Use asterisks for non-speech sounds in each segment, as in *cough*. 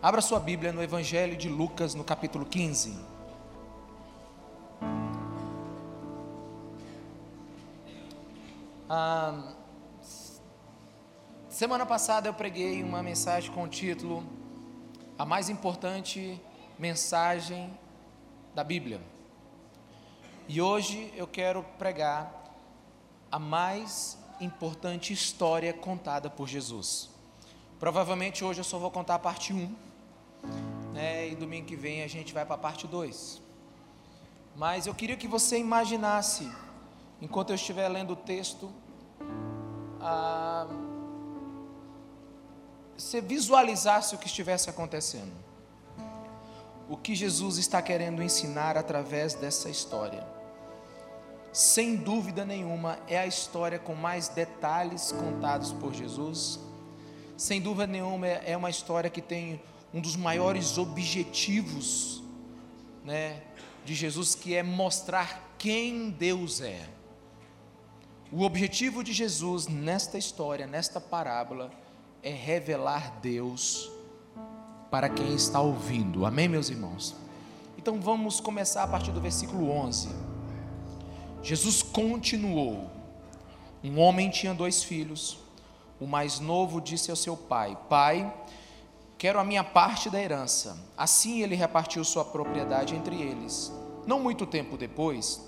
Abra sua Bíblia no Evangelho de Lucas, no capítulo 15. Ah, semana passada eu preguei uma mensagem com o título A mais importante mensagem da Bíblia. E hoje eu quero pregar a mais importante história contada por Jesus. Provavelmente hoje eu só vou contar a parte 1, né, e domingo que vem a gente vai para a parte 2. Mas eu queria que você imaginasse, enquanto eu estiver lendo o texto, ah, você visualizasse o que estivesse acontecendo. O que Jesus está querendo ensinar através dessa história. Sem dúvida nenhuma, é a história com mais detalhes contados por Jesus. Sem dúvida nenhuma, é uma história que tem um dos maiores objetivos né, de Jesus, que é mostrar quem Deus é. O objetivo de Jesus nesta história, nesta parábola, é revelar Deus para quem está ouvindo. Amém, meus irmãos? Então vamos começar a partir do versículo 11. Jesus continuou: Um homem tinha dois filhos. O mais novo disse ao seu pai: Pai, quero a minha parte da herança. Assim ele repartiu sua propriedade entre eles. Não muito tempo depois,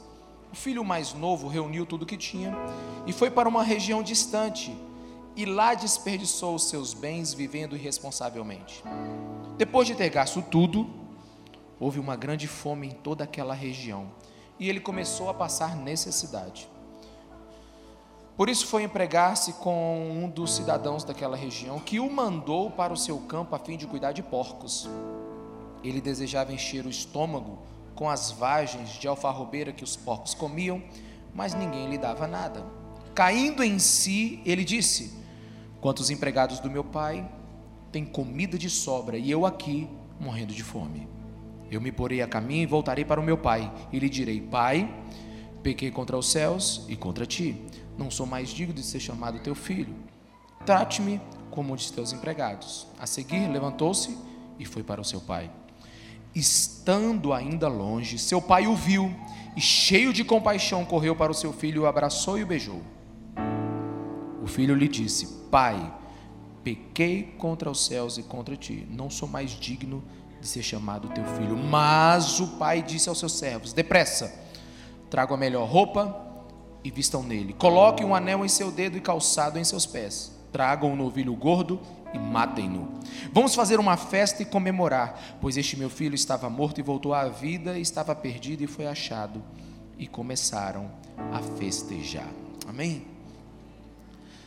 o filho mais novo reuniu tudo que tinha e foi para uma região distante e lá desperdiçou os seus bens vivendo irresponsavelmente. Depois de ter gasto tudo, houve uma grande fome em toda aquela região e ele começou a passar necessidade. Por isso foi empregar-se com um dos cidadãos daquela região, que o mandou para o seu campo a fim de cuidar de porcos. Ele desejava encher o estômago com as vagens de alfarrobeira que os porcos comiam, mas ninguém lhe dava nada. Caindo em si, ele disse: Quantos empregados do meu pai têm comida de sobra e eu aqui morrendo de fome? Eu me porei a caminho e voltarei para o meu pai, e lhe direi: Pai, pequei contra os céus e contra ti. Não sou mais digno de ser chamado teu filho. Trate-me como um de teus empregados. A seguir, levantou-se e foi para o seu pai. Estando ainda longe, seu pai o viu e, cheio de compaixão, correu para o seu filho, o abraçou e o beijou. O filho lhe disse: Pai, pequei contra os céus e contra ti. Não sou mais digno de ser chamado teu filho. Mas o pai disse aos seus servos: Depressa, tragam a melhor roupa e vistam nele. Coloquem um anel em seu dedo e calçado em seus pés. Tragam um novilho gordo e matem-no. Vamos fazer uma festa e comemorar, pois este meu filho estava morto e voltou à vida, estava perdido e foi achado. E começaram a festejar. Amém?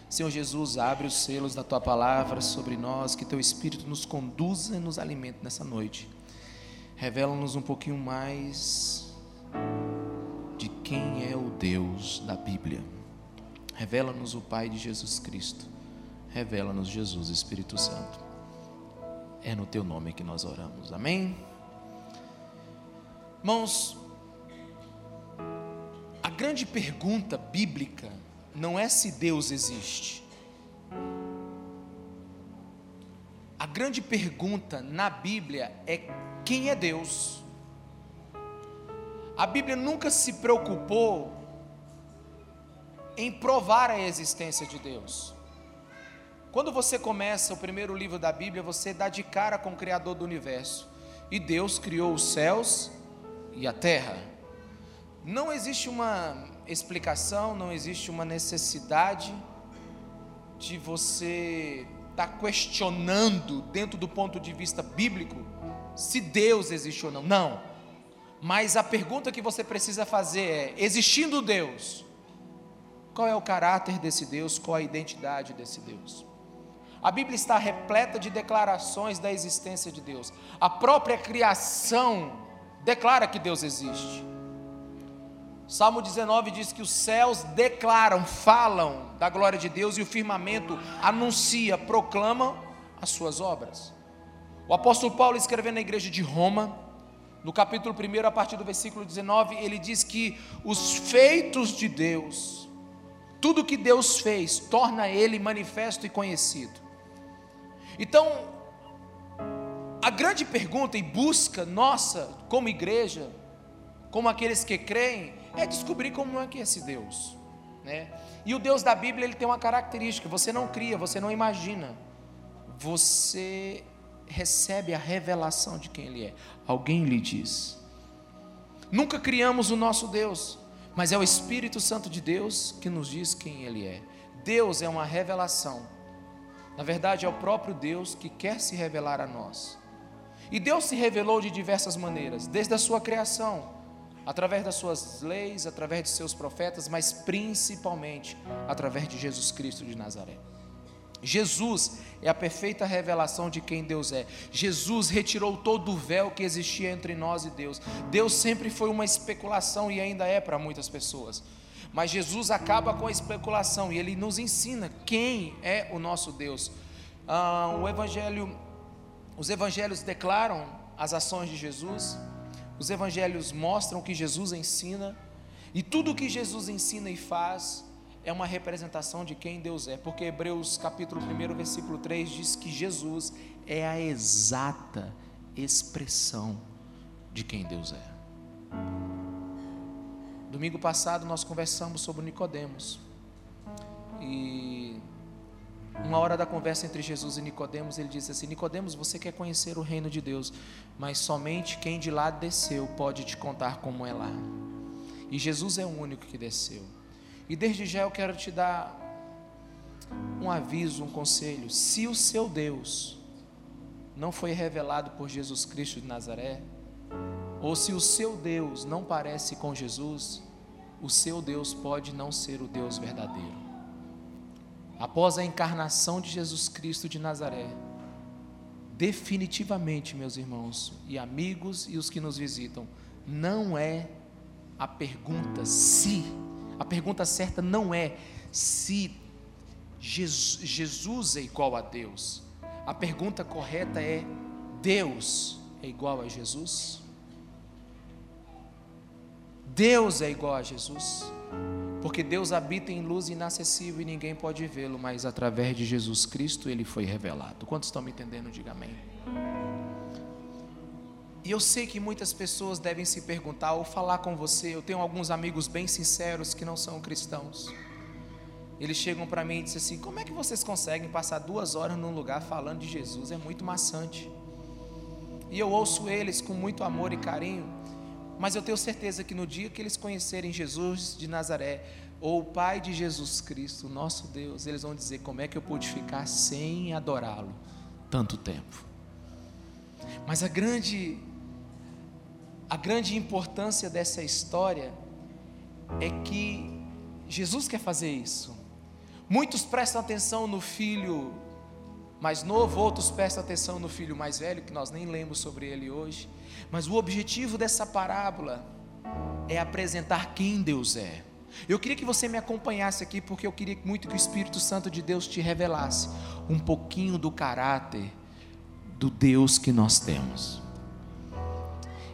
Senhor Jesus, abre os selos da tua palavra sobre nós, que teu Espírito nos conduza e nos alimente nessa noite. Revela-nos um pouquinho mais quem é o Deus da Bíblia. Revela-nos o Pai de Jesus Cristo. Revela-nos Jesus, Espírito Santo. É no teu nome que nós oramos. Amém? Irmãos, a grande pergunta bíblica não é se Deus existe. A grande pergunta na Bíblia é quem é Deus. A Bíblia nunca se preocupou em provar a existência de Deus. Quando você começa o primeiro livro da Bíblia, você dá de cara com o Criador do universo. E Deus criou os céus e a terra. Não existe uma explicação, não existe uma necessidade de você estar tá questionando, dentro do ponto de vista bíblico, se Deus existe ou não. Não. Mas a pergunta que você precisa fazer é: existindo Deus, qual é o caráter desse Deus? Qual a identidade desse Deus? A Bíblia está repleta de declarações da existência de Deus. A própria criação declara que Deus existe. Salmo 19 diz que os céus declaram, falam da glória de Deus e o firmamento anuncia, proclama as suas obras. O apóstolo Paulo, escrevendo na igreja de Roma, no capítulo 1, a partir do versículo 19, ele diz que os feitos de Deus, tudo que Deus fez, torna ele manifesto e conhecido. Então, a grande pergunta e busca nossa, como igreja, como aqueles que creem, é descobrir como é que é esse Deus, né? E o Deus da Bíblia ele tem uma característica: você não cria, você não imagina, você recebe a revelação de quem Ele é. Alguém lhe diz. Nunca criamos o nosso Deus, mas é o Espírito Santo de Deus que nos diz quem Ele é. Deus é uma revelação. Na verdade, é o próprio Deus que quer se revelar a nós. E Deus se revelou de diversas maneiras, desde a sua criação, através das suas leis, através de seus profetas, mas principalmente através de Jesus Cristo de Nazaré. Jesus é a perfeita revelação de quem Deus é. Jesus retirou todo o véu que existia entre nós e Deus. Deus sempre foi uma especulação e ainda é para muitas pessoas. Mas Jesus acaba com a especulação e ele nos ensina quem é o nosso Deus. Ah, o evangelho, os evangelhos declaram as ações de Jesus. Os evangelhos mostram o que Jesus ensina e tudo o que Jesus ensina e faz é uma representação de quem Deus é, porque Hebreus capítulo 1, versículo 3 diz que Jesus é a exata expressão de quem Deus é. Domingo passado nós conversamos sobre Nicodemos. E uma hora da conversa entre Jesus e Nicodemos, ele disse assim: Nicodemos, você quer conhecer o reino de Deus, mas somente quem de lá desceu pode te contar como é lá. E Jesus é o único que desceu. E desde já eu quero te dar um aviso, um conselho. Se o seu Deus não foi revelado por Jesus Cristo de Nazaré, ou se o seu Deus não parece com Jesus, o seu Deus pode não ser o Deus verdadeiro. Após a encarnação de Jesus Cristo de Nazaré, definitivamente, meus irmãos e amigos e os que nos visitam, não é a pergunta se a pergunta certa não é se Jesus é igual a Deus. A pergunta correta é: Deus é igual a Jesus? Deus é igual a Jesus? Porque Deus habita em luz inacessível e ninguém pode vê-lo, mas através de Jesus Cristo ele foi revelado. Quantos estão me entendendo? Diga amém. E eu sei que muitas pessoas devem se perguntar ou falar com você. Eu tenho alguns amigos bem sinceros que não são cristãos. Eles chegam para mim e dizem assim: Como é que vocês conseguem passar duas horas num lugar falando de Jesus? É muito maçante. E eu ouço eles com muito amor e carinho, mas eu tenho certeza que no dia que eles conhecerem Jesus de Nazaré, ou o Pai de Jesus Cristo, nosso Deus, eles vão dizer: Como é que eu pude ficar sem adorá-lo tanto tempo? Mas a grande a grande importância dessa história é que Jesus quer fazer isso. Muitos prestam atenção no filho mais novo, outros prestam atenção no filho mais velho, que nós nem lemos sobre ele hoje. Mas o objetivo dessa parábola é apresentar quem Deus é. Eu queria que você me acompanhasse aqui, porque eu queria muito que o Espírito Santo de Deus te revelasse um pouquinho do caráter do Deus que nós temos.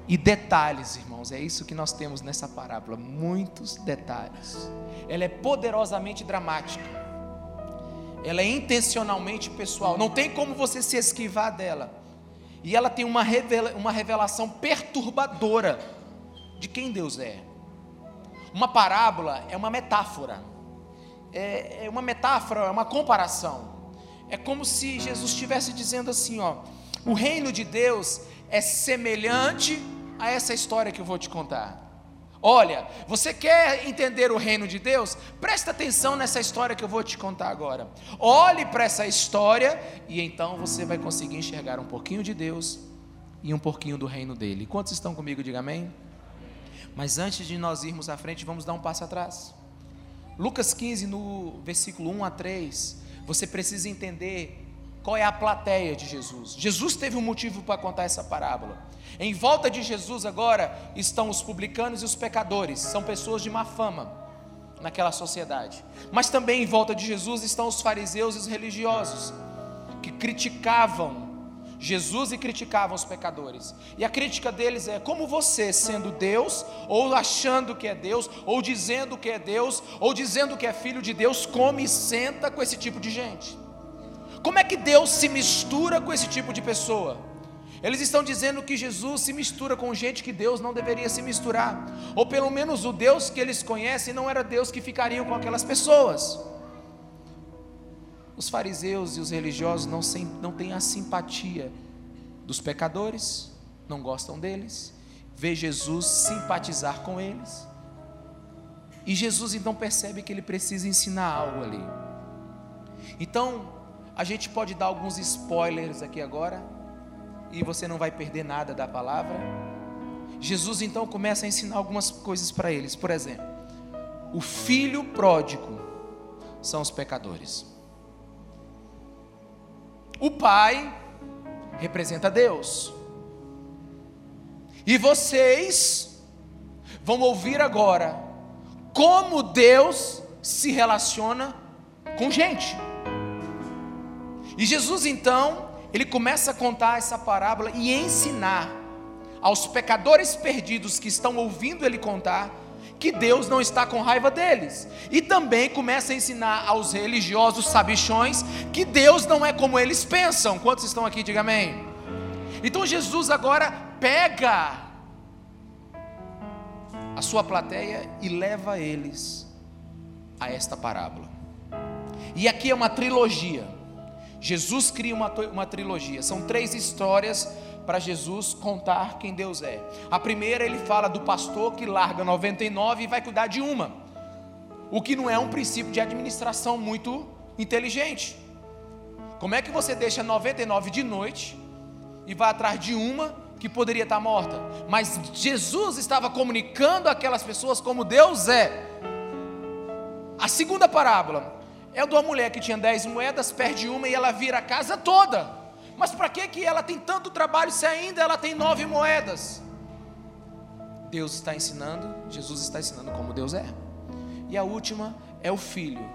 E detalhes, irmãos, é isso que nós temos nessa parábola, muitos detalhes. Ela é poderosamente dramática. Ela é intencionalmente pessoal, não tem como você se esquivar dela. E ela tem uma, revela, uma revelação perturbadora de quem Deus é. Uma parábola é uma metáfora, é, é uma metáfora, é uma comparação. É como se Jesus estivesse dizendo assim: ó, o reino de Deus é semelhante a essa história que eu vou te contar. Olha, você quer entender o reino de Deus? Presta atenção nessa história que eu vou te contar agora. Olhe para essa história e então você vai conseguir enxergar um pouquinho de Deus e um pouquinho do reino dele. Quantos estão comigo? Diga amém. Mas antes de nós irmos à frente, vamos dar um passo atrás. Lucas 15, no versículo 1 a 3, você precisa entender qual é a plateia de Jesus. Jesus teve um motivo para contar essa parábola. Em volta de Jesus agora estão os publicanos e os pecadores, são pessoas de má fama naquela sociedade. Mas também em volta de Jesus estão os fariseus e os religiosos, que criticavam Jesus e criticavam os pecadores. E a crítica deles é: como você, sendo Deus, ou achando que é Deus, ou dizendo que é Deus, ou dizendo que é filho de Deus, come e senta com esse tipo de gente? Como é que Deus se mistura com esse tipo de pessoa? Eles estão dizendo que Jesus se mistura com gente que Deus não deveria se misturar, ou pelo menos o Deus que eles conhecem não era Deus que ficariam com aquelas pessoas. Os fariseus e os religiosos não, sem, não têm a simpatia dos pecadores, não gostam deles, vê Jesus simpatizar com eles, e Jesus então percebe que ele precisa ensinar algo ali. Então, a gente pode dar alguns spoilers aqui agora, e você não vai perder nada da palavra. Jesus então começa a ensinar algumas coisas para eles. Por exemplo, o filho pródigo são os pecadores. O pai representa Deus. E vocês vão ouvir agora como Deus se relaciona com gente. E Jesus então ele começa a contar essa parábola e ensinar aos pecadores perdidos que estão ouvindo ele contar que Deus não está com raiva deles. E também começa a ensinar aos religiosos sabichões que Deus não é como eles pensam. Quantos estão aqui? Diga amém. Então Jesus agora pega a sua plateia e leva eles a esta parábola. E aqui é uma trilogia. Jesus cria uma, uma trilogia, são três histórias para Jesus contar quem Deus é. A primeira ele fala do pastor que larga 99 e vai cuidar de uma, o que não é um princípio de administração muito inteligente. Como é que você deixa 99 de noite e vai atrás de uma que poderia estar morta? Mas Jesus estava comunicando aquelas pessoas como Deus é. A segunda parábola, é de uma mulher que tinha dez moedas, perde uma e ela vira a casa toda. Mas para que, que ela tem tanto trabalho se ainda ela tem nove moedas? Deus está ensinando, Jesus está ensinando como Deus é. E a última é o filho,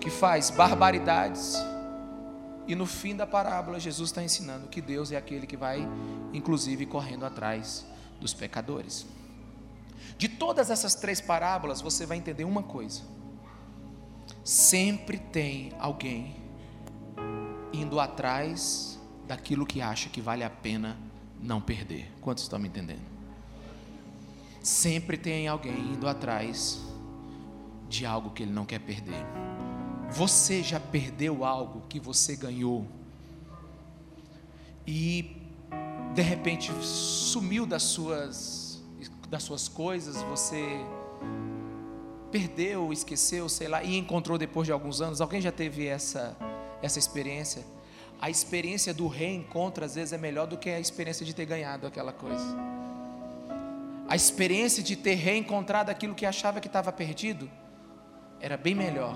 que faz barbaridades, e no fim da parábola, Jesus está ensinando que Deus é aquele que vai, inclusive, correndo atrás dos pecadores. De todas essas três parábolas, você vai entender uma coisa sempre tem alguém indo atrás daquilo que acha que vale a pena não perder. Quantos estão me entendendo? Sempre tem alguém indo atrás de algo que ele não quer perder. Você já perdeu algo que você ganhou e de repente sumiu das suas das suas coisas, você perdeu, esqueceu, sei lá, e encontrou depois de alguns anos. Alguém já teve essa, essa experiência? A experiência do reencontro às vezes é melhor do que a experiência de ter ganhado aquela coisa. A experiência de ter reencontrado aquilo que achava que estava perdido era bem melhor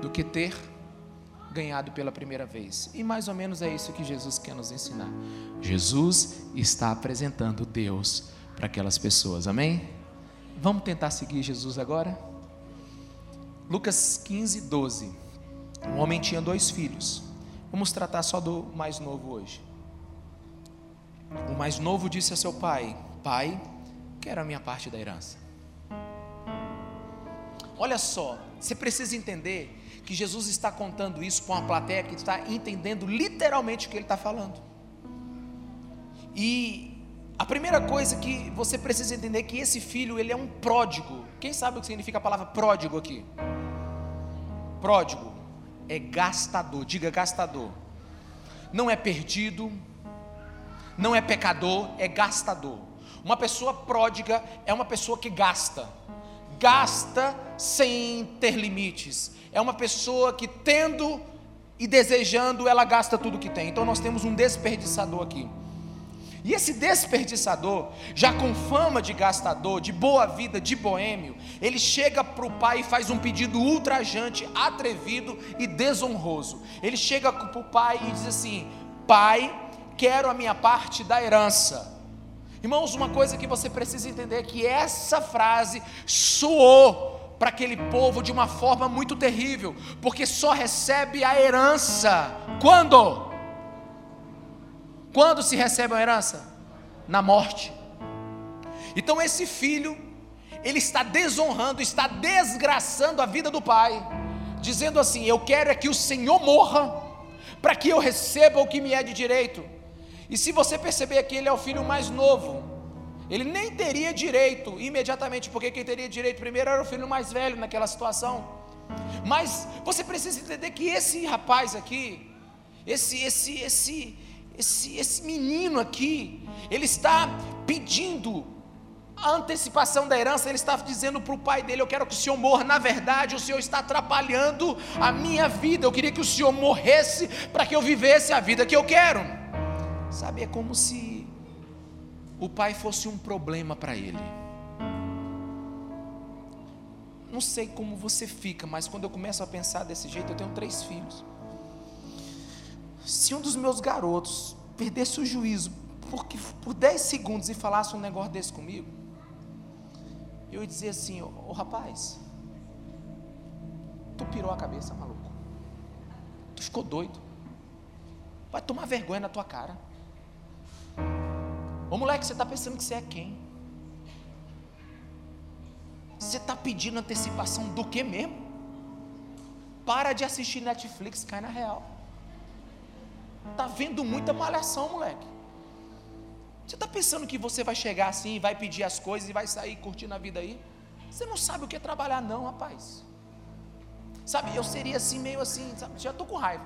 do que ter ganhado pela primeira vez. E mais ou menos é isso que Jesus quer nos ensinar. Jesus está apresentando Deus para aquelas pessoas. Amém? Vamos tentar seguir Jesus agora? Lucas 15, 12. Um homem tinha dois filhos. Vamos tratar só do mais novo hoje. O mais novo disse a seu pai: Pai, quero a minha parte da herança. Olha só, você precisa entender que Jesus está contando isso com uma plateia que está entendendo literalmente o que ele está falando. E a primeira coisa que você precisa entender é que esse filho ele é um pródigo. Quem sabe o que significa a palavra pródigo aqui? Pródigo é gastador, diga gastador. Não é perdido, não é pecador, é gastador. Uma pessoa pródiga é uma pessoa que gasta, gasta sem ter limites. É uma pessoa que tendo e desejando, ela gasta tudo que tem. Então nós temos um desperdiçador aqui. E esse desperdiçador, já com fama de gastador, de boa vida, de boêmio, ele chega para o pai e faz um pedido ultrajante, atrevido e desonroso. Ele chega para o pai e diz assim: Pai, quero a minha parte da herança. Irmãos, uma coisa que você precisa entender é que essa frase soou para aquele povo de uma forma muito terrível, porque só recebe a herança quando? Quando se recebe uma herança? Na morte. Então esse filho, ele está desonrando, está desgraçando a vida do pai, dizendo assim: Eu quero é que o Senhor morra, para que eu receba o que me é de direito. E se você perceber que ele é o filho mais novo, ele nem teria direito imediatamente, porque quem teria direito primeiro era o filho mais velho naquela situação. Mas você precisa entender que esse rapaz aqui, esse esse esse esse esse menino aqui, ele está pedindo a antecipação da herança, ele está dizendo para o pai dele: Eu quero que o senhor morra. Na verdade, o senhor está atrapalhando a minha vida. Eu queria que o senhor morresse para que eu vivesse a vida que eu quero. Sabe, é como se o pai fosse um problema para ele. Não sei como você fica, mas quando eu começo a pensar desse jeito, eu tenho três filhos. Se um dos meus garotos perdesse o juízo porque, por 10 segundos e falasse um negócio desse comigo, eu ia dizer assim: Ô oh, rapaz, tu pirou a cabeça, maluco. Tu ficou doido. Vai tomar vergonha na tua cara. Ô moleque, você está pensando que você é quem? Você está pedindo antecipação do que mesmo? Para de assistir Netflix, cai na real. Tá vendo muita malhação, moleque. Você está pensando que você vai chegar assim, vai pedir as coisas e vai sair curtindo a vida aí? Você não sabe o que é trabalhar, não, rapaz. Sabe, eu seria assim, meio assim, sabe? já estou com raiva.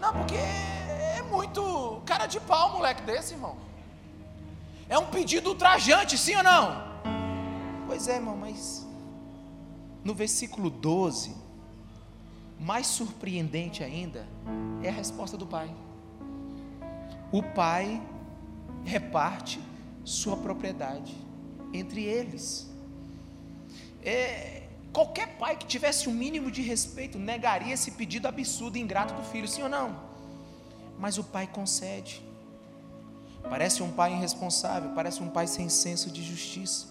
Não, porque é muito cara de pau, moleque desse, irmão. É um pedido ultrajante, sim ou não? Pois é, irmão, mas no versículo 12, mais surpreendente ainda é a resposta do pai o pai reparte sua propriedade entre eles. É, qualquer pai que tivesse um mínimo de respeito negaria esse pedido absurdo e ingrato do filho, sim ou não? Mas o pai concede. Parece um pai irresponsável, parece um pai sem senso de justiça.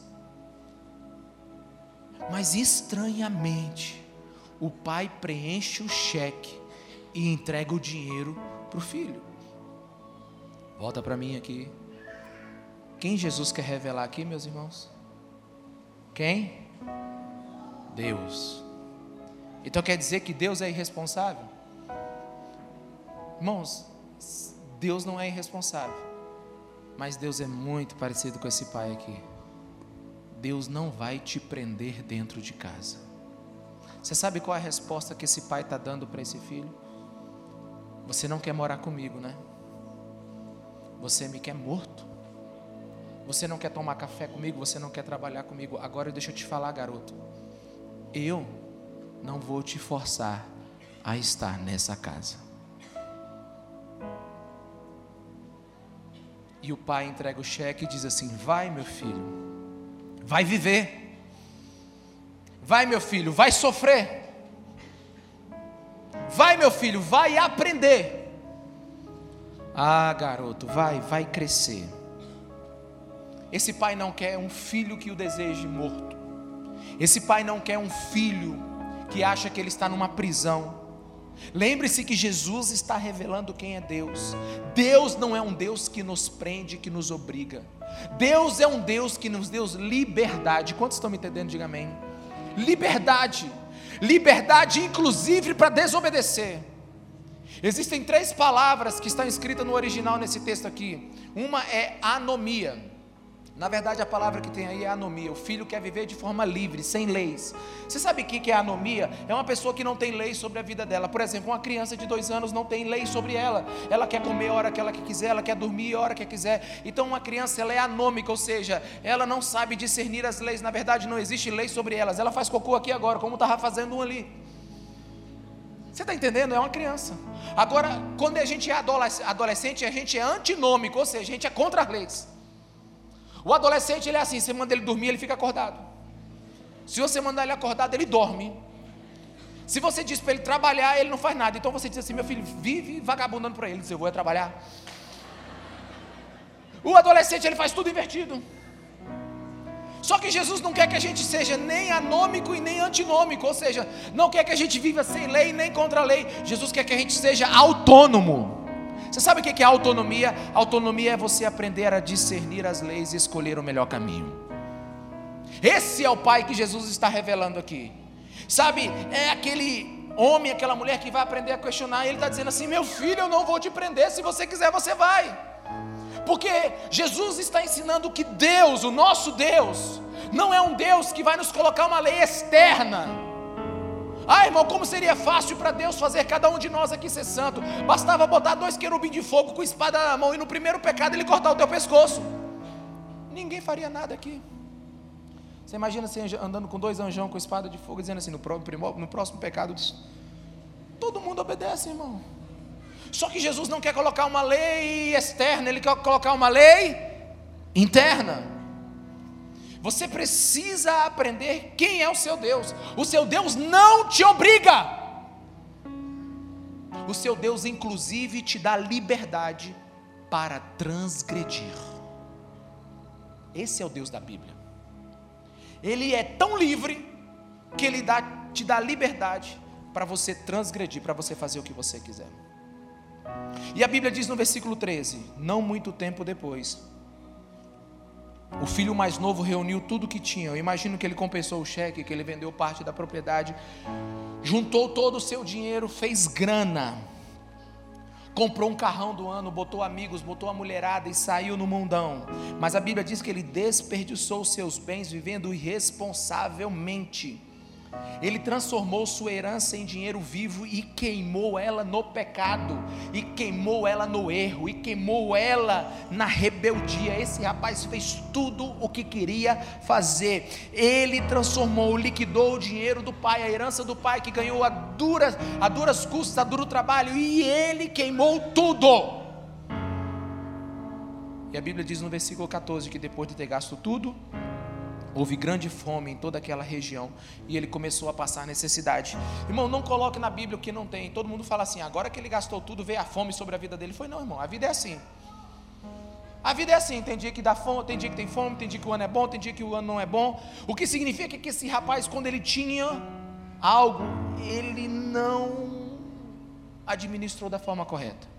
Mas estranhamente, o pai preenche o cheque e entrega o dinheiro para o filho. Volta para mim aqui. Quem Jesus quer revelar aqui, meus irmãos? Quem? Deus. Então quer dizer que Deus é irresponsável? Irmãos, Deus não é irresponsável, mas Deus é muito parecido com esse pai aqui. Deus não vai te prender dentro de casa. Você sabe qual é a resposta que esse pai está dando para esse filho? Você não quer morar comigo, né? Você me quer morto. Você não quer tomar café comigo, você não quer trabalhar comigo. Agora deixa eu te falar, garoto. Eu não vou te forçar a estar nessa casa. E o pai entrega o cheque e diz assim: Vai, meu filho, vai viver. Vai, meu filho, vai sofrer. Vai, meu filho, vai aprender. Ah, garoto, vai, vai crescer. Esse pai não quer um filho que o deseje morto. Esse pai não quer um filho que acha que ele está numa prisão. Lembre-se que Jesus está revelando quem é Deus. Deus não é um Deus que nos prende, que nos obriga. Deus é um Deus que nos deu liberdade. Quantos estão me entendendo? Diga amém. Liberdade. Liberdade, inclusive, para desobedecer. Existem três palavras que estão escritas no original nesse texto aqui. Uma é anomia. Na verdade, a palavra que tem aí é anomia. O filho quer viver de forma livre, sem leis. Você sabe o que é anomia? É uma pessoa que não tem lei sobre a vida dela. Por exemplo, uma criança de dois anos não tem lei sobre ela. Ela quer comer a hora que ela quiser, ela quer dormir a hora que quiser. Então, uma criança ela é anômica, ou seja, ela não sabe discernir as leis. Na verdade, não existe lei sobre elas. Ela faz cocô aqui agora, como estava fazendo um ali. Você está entendendo? É uma criança. Agora, quando a gente é adolescente, a gente é antinômico, ou seja, a gente é contra as leis. O adolescente, ele é assim: você manda ele dormir, ele fica acordado. Se você mandar ele acordado, ele dorme. Se você diz para ele trabalhar, ele não faz nada. Então você diz assim: meu filho, vive vagabundando para ele. Ele diz: eu vou trabalhar. O adolescente, ele faz tudo invertido. Só que Jesus não quer que a gente seja nem anômico e nem antinômico, ou seja, não quer que a gente viva sem lei nem contra a lei. Jesus quer que a gente seja autônomo. Você sabe o que é autonomia? Autonomia é você aprender a discernir as leis e escolher o melhor caminho. Esse é o Pai que Jesus está revelando aqui. Sabe, é aquele homem, aquela mulher que vai aprender a questionar, ele está dizendo assim: Meu filho, eu não vou te prender, se você quiser, você vai. Porque Jesus está ensinando que Deus, o nosso Deus, não é um Deus que vai nos colocar uma lei externa. Ah, irmão, como seria fácil para Deus fazer cada um de nós aqui ser santo? Bastava botar dois querubins de fogo com espada na mão e no primeiro pecado ele cortar o teu pescoço. Ninguém faria nada aqui. Você imagina você andando com dois anjão com espada de fogo, dizendo assim: no, no próximo pecado, todo mundo obedece, irmão. Só que Jesus não quer colocar uma lei externa, ele quer colocar uma lei interna. Você precisa aprender quem é o seu Deus. O seu Deus não te obriga. O seu Deus, inclusive, te dá liberdade para transgredir. Esse é o Deus da Bíblia. Ele é tão livre que ele dá, te dá liberdade para você transgredir, para você fazer o que você quiser. E a Bíblia diz no versículo 13: Não muito tempo depois, o filho mais novo reuniu tudo que tinha. Eu imagino que ele compensou o cheque, que ele vendeu parte da propriedade, juntou todo o seu dinheiro, fez grana, comprou um carrão do ano, botou amigos, botou a mulherada e saiu no mundão. Mas a Bíblia diz que ele desperdiçou seus bens vivendo irresponsavelmente. Ele transformou sua herança em dinheiro vivo e queimou ela no pecado, e queimou ela no erro, e queimou ela na rebeldia. Esse rapaz fez tudo o que queria fazer. Ele transformou, liquidou o dinheiro do pai, a herança do pai que ganhou a duras, a duras custas, a duro trabalho, e ele queimou tudo. E a Bíblia diz no versículo 14 que depois de ter gasto tudo, Houve grande fome em toda aquela região e ele começou a passar necessidade. Irmão, não coloque na Bíblia o que não tem. Todo mundo fala assim: agora que ele gastou tudo, veio a fome sobre a vida dele. Foi, não, irmão, a vida é assim. A vida é assim: tem dia que dá fome, tem dia que tem fome, tem dia que o ano é bom, tem dia que o ano não é bom. O que significa que esse rapaz, quando ele tinha algo, ele não administrou da forma correta.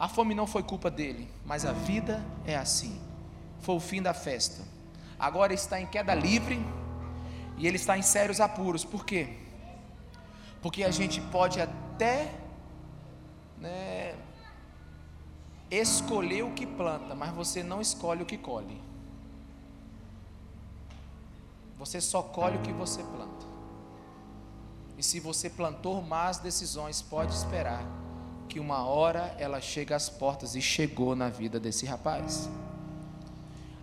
A fome não foi culpa dele, mas a vida é assim. Foi o fim da festa agora está em queda livre e ele está em sérios apuros. Por quê? Porque a gente pode até né, escolher o que planta, mas você não escolhe o que colhe. Você só colhe o que você planta. E se você plantou más decisões, pode esperar que uma hora ela chega às portas e chegou na vida desse rapaz.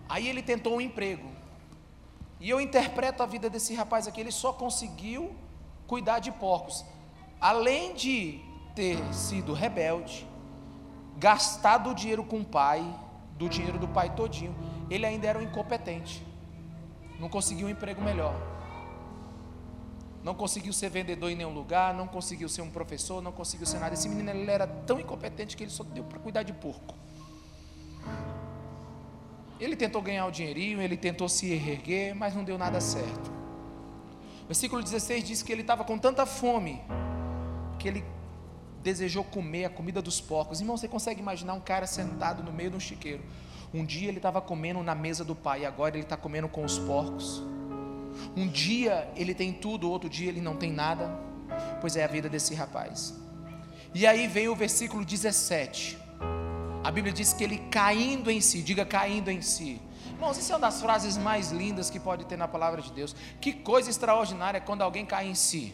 Aí ele tentou um emprego. E eu interpreto a vida desse rapaz aqui, ele só conseguiu cuidar de porcos. Além de ter sido rebelde, gastado o dinheiro com o pai, do dinheiro do pai todinho, ele ainda era um incompetente. Não conseguiu um emprego melhor. Não conseguiu ser vendedor em nenhum lugar, não conseguiu ser um professor, não conseguiu ser nada. Esse menino ele era tão incompetente que ele só deu para cuidar de porco. Ele tentou ganhar o dinheirinho, ele tentou se erguer, mas não deu nada certo. Versículo 16 diz que ele estava com tanta fome que ele desejou comer a comida dos porcos. Irmão, você consegue imaginar um cara sentado no meio de um chiqueiro? Um dia ele estava comendo na mesa do pai, agora ele está comendo com os porcos. Um dia ele tem tudo, outro dia ele não tem nada. Pois é a vida desse rapaz. E aí vem o versículo 17. A Bíblia diz que ele caindo em si, diga caindo em si. Irmãos, isso é uma das frases mais lindas que pode ter na palavra de Deus. Que coisa extraordinária quando alguém cai em si.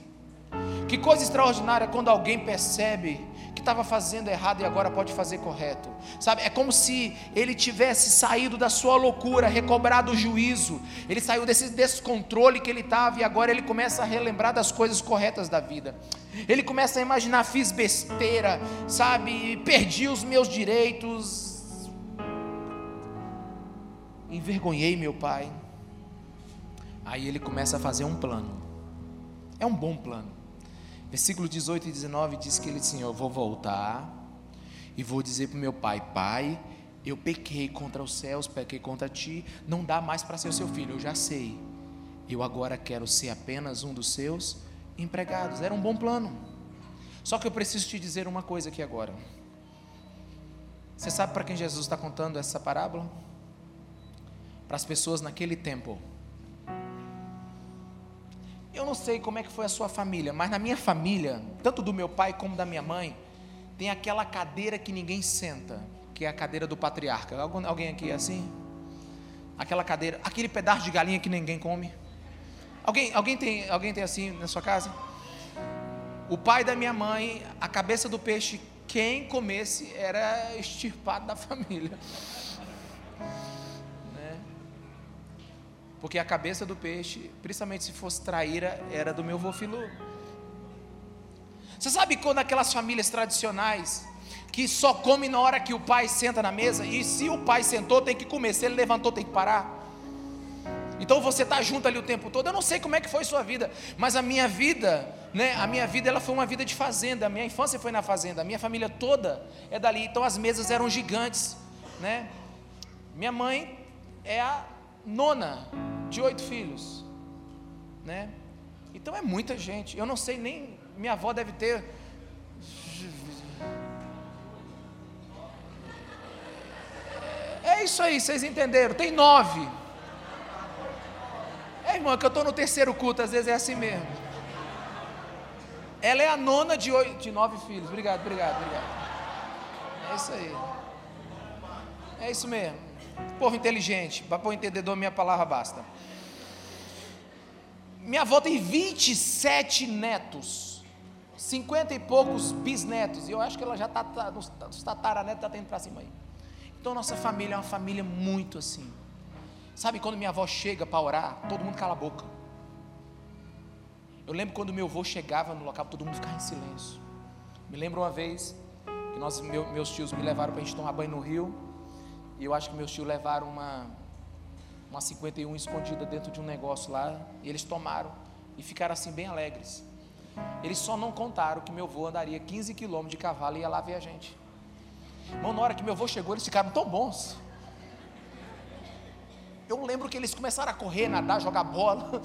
Que coisa extraordinária quando alguém percebe que estava fazendo errado e agora pode fazer correto. Sabe? É como se ele tivesse saído da sua loucura, recobrado o juízo. Ele saiu desse descontrole que ele estava e agora ele começa a relembrar das coisas corretas da vida. Ele começa a imaginar, fiz besteira, sabe? Perdi os meus direitos. Envergonhei meu pai. Aí ele começa a fazer um plano. É um bom plano. Versículo 18 e 19 diz que ele disse assim: Eu vou voltar e vou dizer para o meu pai: Pai, eu pequei contra os céus, pequei contra ti, não dá mais para ser o seu filho, eu já sei. Eu agora quero ser apenas um dos seus empregados. Era um bom plano. Só que eu preciso te dizer uma coisa aqui agora. Você sabe para quem Jesus está contando essa parábola? Para as pessoas naquele tempo Eu não sei como é que foi a sua família, mas na minha família, tanto do meu pai como da minha mãe, tem aquela cadeira que ninguém senta, que é a cadeira do patriarca. Alguém aqui é assim? Aquela cadeira, aquele pedaço de galinha que ninguém come. Alguém, alguém, tem, alguém tem assim na sua casa? O pai da minha mãe, a cabeça do peixe, quem comesse era extirpado da *laughs* família. Porque a cabeça do peixe, principalmente se fosse traíra, era do meu vô Filu. Você sabe quando aquelas famílias tradicionais que só come na hora que o pai senta na mesa e se o pai sentou tem que comer, se ele levantou tem que parar. Então você está junto ali o tempo todo. Eu não sei como é que foi sua vida, mas a minha vida, né? A minha vida ela foi uma vida de fazenda. A minha infância foi na fazenda. A minha família toda é dali. Então as mesas eram gigantes, né? Minha mãe é a nona de oito filhos, né? Então é muita gente. Eu não sei nem minha avó deve ter. É isso aí, vocês entenderam? Tem nove. É, irmão, é que eu estou no terceiro culto, às vezes é assim mesmo. Ela é a nona de, oito, de nove filhos. Obrigado, obrigado, obrigado. É isso aí. É isso mesmo. Povo inteligente, para o entendedor, minha palavra basta. Minha avó tem 27 netos. 50 e poucos bisnetos, e eu acho que ela já está tá, nos, nos tataranetos, está tendo para cima aí. Então, nossa família é uma família muito assim. Sabe quando minha avó chega para orar, todo mundo cala a boca. Eu lembro quando meu avô chegava no local, todo mundo ficava em silêncio. Me lembro uma vez que nós, meu, meus tios me levaram para a gente tomar banho no rio, e eu acho que meus tios levaram uma, uma 51 escondida dentro de um negócio lá, e eles tomaram e ficaram assim bem alegres. Eles só não contaram que meu avô andaria 15 quilômetros de cavalo e ia lá ver a gente. Irmão, na hora que meu avô chegou, eles ficaram tão bons. Eu lembro que eles começaram a correr, nadar, jogar bola.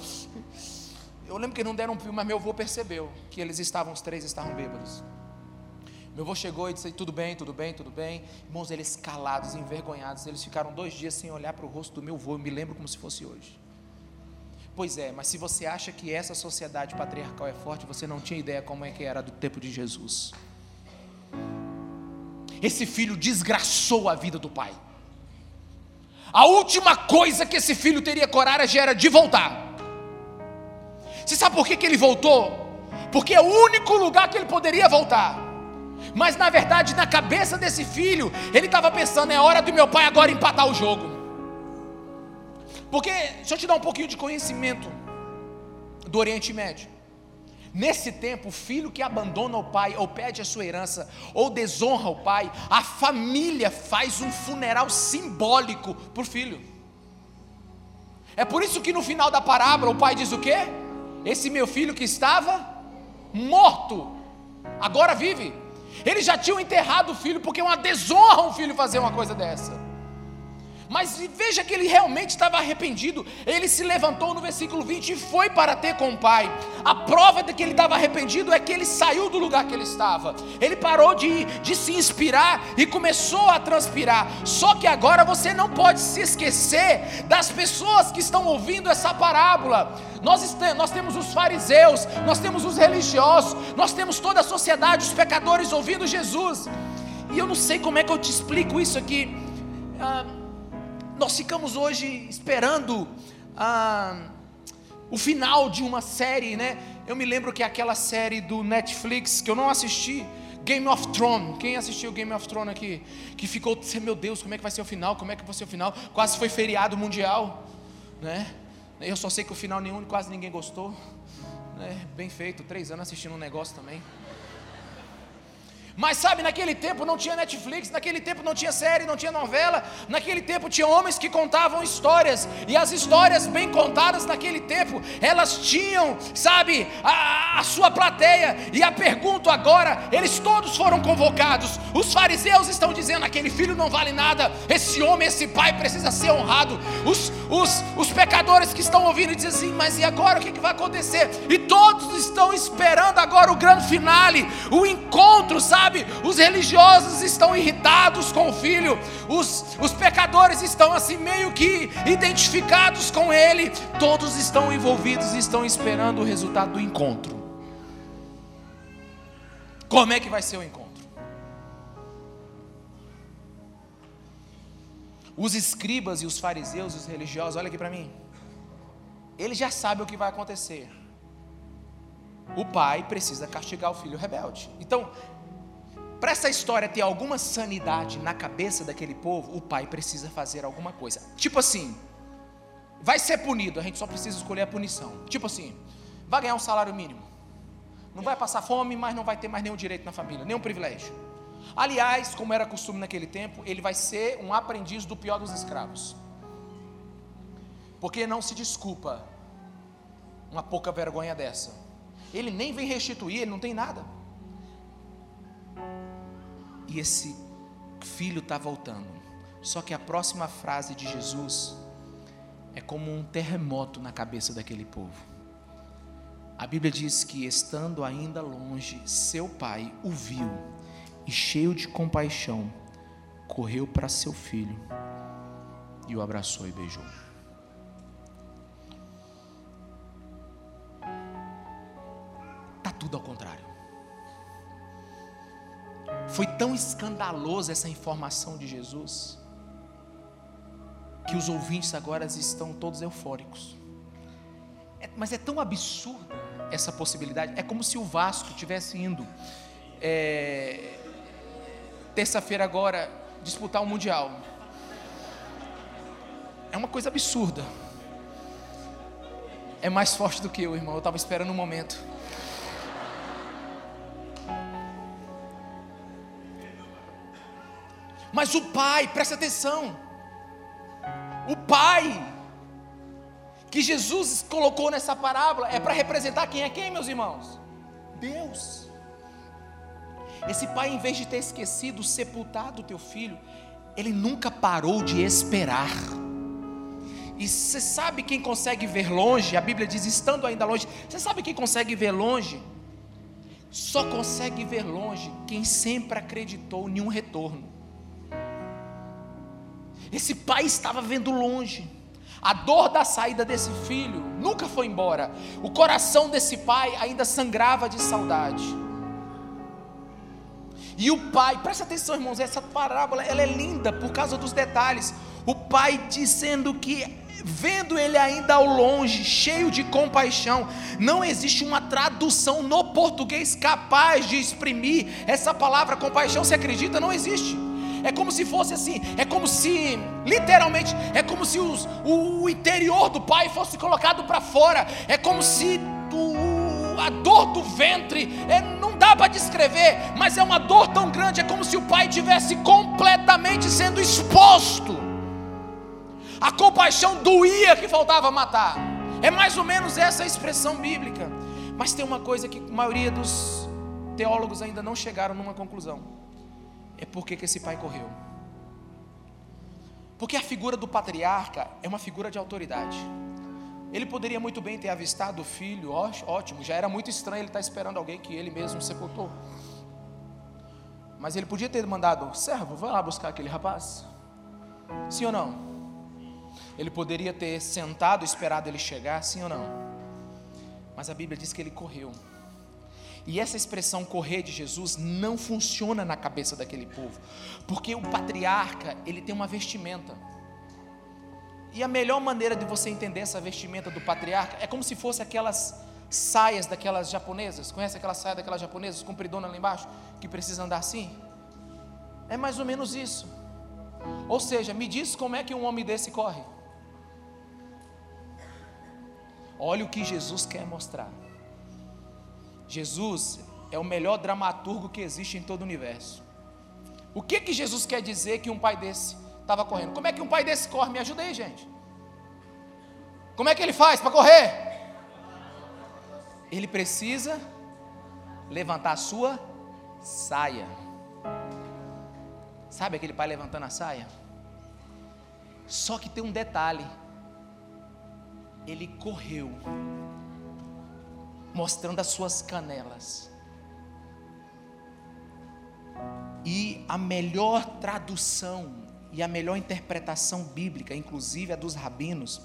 Eu lembro que não deram um filme, mas meu avô percebeu que eles estavam, os três estavam bêbados. Meu avô chegou e disse: Tudo bem, tudo bem, tudo bem. Irmãos, eles calados, envergonhados, eles ficaram dois dias sem olhar para o rosto do meu avô. Eu me lembro como se fosse hoje. Pois é, mas se você acha que essa sociedade patriarcal é forte, você não tinha ideia como é que era do tempo de Jesus. Esse filho desgraçou a vida do pai. A última coisa que esse filho teria coragem era de voltar. Você sabe por que, que ele voltou? Porque é o único lugar que ele poderia voltar. Mas na verdade, na cabeça desse filho, ele estava pensando: é hora do meu pai agora empatar o jogo. Porque, deixa eu te dar um pouquinho de conhecimento do Oriente Médio. Nesse tempo, o filho que abandona o pai, ou pede a sua herança, ou desonra o pai, a família faz um funeral simbólico para o filho. É por isso que no final da parábola o pai diz o quê? Esse meu filho que estava morto, agora vive. Eles já tinham enterrado o filho, porque é uma desonra um filho fazer uma coisa dessa. Mas veja que ele realmente estava arrependido. Ele se levantou no versículo 20 e foi para ter com o pai. A prova de que ele estava arrependido é que ele saiu do lugar que ele estava. Ele parou de, de se inspirar e começou a transpirar. Só que agora você não pode se esquecer das pessoas que estão ouvindo essa parábola. Nós, nós temos os fariseus, nós temos os religiosos, nós temos toda a sociedade, os pecadores ouvindo Jesus. E eu não sei como é que eu te explico isso aqui. Ah, nós ficamos hoje esperando ah, o final de uma série, né? Eu me lembro que aquela série do Netflix que eu não assisti, Game of Thrones. Quem assistiu Game of Thrones aqui? Que ficou, meu Deus, como é que vai ser o final? Como é que vai ser o final? Quase foi feriado mundial, né? Eu só sei que o final nenhum, quase ninguém gostou. Né? Bem feito, três anos assistindo um negócio também. Mas sabe, naquele tempo não tinha Netflix, naquele tempo não tinha série, não tinha novela, naquele tempo tinha homens que contavam histórias, e as histórias bem contadas naquele tempo, elas tinham, sabe, a, a sua plateia, e a pergunta agora, eles todos foram convocados, os fariseus estão dizendo: aquele filho não vale nada, esse homem, esse pai precisa ser honrado, os, os, os pecadores que estão ouvindo dizem assim: mas e agora o que, que vai acontecer? E todos estão esperando agora o grande finale, o encontro, sabe? Sabe, os religiosos estão irritados com o filho, os, os pecadores estão assim meio que identificados com ele, todos estão envolvidos e estão esperando o resultado do encontro. Como é que vai ser o encontro? Os escribas e os fariseus, os religiosos, olha aqui para mim. Eles já sabem o que vai acontecer. O pai precisa castigar o filho rebelde. Então, para essa história ter alguma sanidade na cabeça daquele povo, o pai precisa fazer alguma coisa. Tipo assim, vai ser punido, a gente só precisa escolher a punição. Tipo assim, vai ganhar um salário mínimo. Não vai passar fome, mas não vai ter mais nenhum direito na família, nenhum privilégio. Aliás, como era costume naquele tempo, ele vai ser um aprendiz do pior dos escravos. Porque não se desculpa uma pouca vergonha dessa. Ele nem vem restituir, ele não tem nada. E esse filho está voltando. Só que a próxima frase de Jesus é como um terremoto na cabeça daquele povo. A Bíblia diz que, estando ainda longe, seu pai o viu e, cheio de compaixão, correu para seu filho e o abraçou e beijou. Está tudo ao contrário. Foi tão escandalosa essa informação de Jesus que os ouvintes agora estão todos eufóricos. É, mas é tão absurda essa possibilidade. É como se o Vasco tivesse indo é, terça-feira agora disputar o Mundial. É uma coisa absurda. É mais forte do que eu, irmão. Eu estava esperando um momento. Mas o pai, presta atenção. O pai que Jesus colocou nessa parábola é para representar quem é quem, meus irmãos? Deus. Esse pai, em vez de ter esquecido, sepultado o teu filho, ele nunca parou de esperar. E você sabe quem consegue ver longe? A Bíblia diz, estando ainda longe. Você sabe quem consegue ver longe? Só consegue ver longe quem sempre acreditou em um retorno. Esse pai estava vendo longe. A dor da saída desse filho nunca foi embora. O coração desse pai ainda sangrava de saudade. E o pai, presta atenção, irmãos, essa parábola ela é linda por causa dos detalhes. O pai dizendo que vendo ele ainda ao longe, cheio de compaixão, não existe uma tradução no português capaz de exprimir essa palavra compaixão. Você acredita? Não existe. É como se fosse assim, é como se, literalmente, é como se os, o interior do pai fosse colocado para fora, é como se o, a dor do ventre é, não dá para descrever, mas é uma dor tão grande, é como se o pai tivesse completamente sendo exposto. A compaixão doía que faltava matar. É mais ou menos essa a expressão bíblica. Mas tem uma coisa que a maioria dos teólogos ainda não chegaram numa conclusão. É por que esse pai correu. Porque a figura do patriarca é uma figura de autoridade. Ele poderia muito bem ter avistado o filho, ótimo, já era muito estranho ele estar esperando alguém que ele mesmo sepultou. Mas ele podia ter mandado, servo, vai lá buscar aquele rapaz. Sim ou não? Ele poderia ter sentado, esperado ele chegar, sim ou não? Mas a Bíblia diz que ele correu. E essa expressão correr de Jesus não funciona na cabeça daquele povo, porque o patriarca, ele tem uma vestimenta. E a melhor maneira de você entender essa vestimenta do patriarca é como se fosse aquelas saias daquelas japonesas. Conhece aquela saia daquelas japonesas compridona lá embaixo que precisa andar assim? É mais ou menos isso. Ou seja, me diz como é que um homem desse corre. Olha o que Jesus quer mostrar. Jesus é o melhor dramaturgo que existe em todo o universo. O que que Jesus quer dizer que um pai desse estava correndo. Como é que um pai desse corre? Me ajuda aí, gente. Como é que ele faz para correr? Ele precisa levantar a sua saia. Sabe aquele pai levantando a saia? Só que tem um detalhe. Ele correu, mostrando as suas canelas. E a melhor tradução e a melhor interpretação bíblica, inclusive a dos rabinos,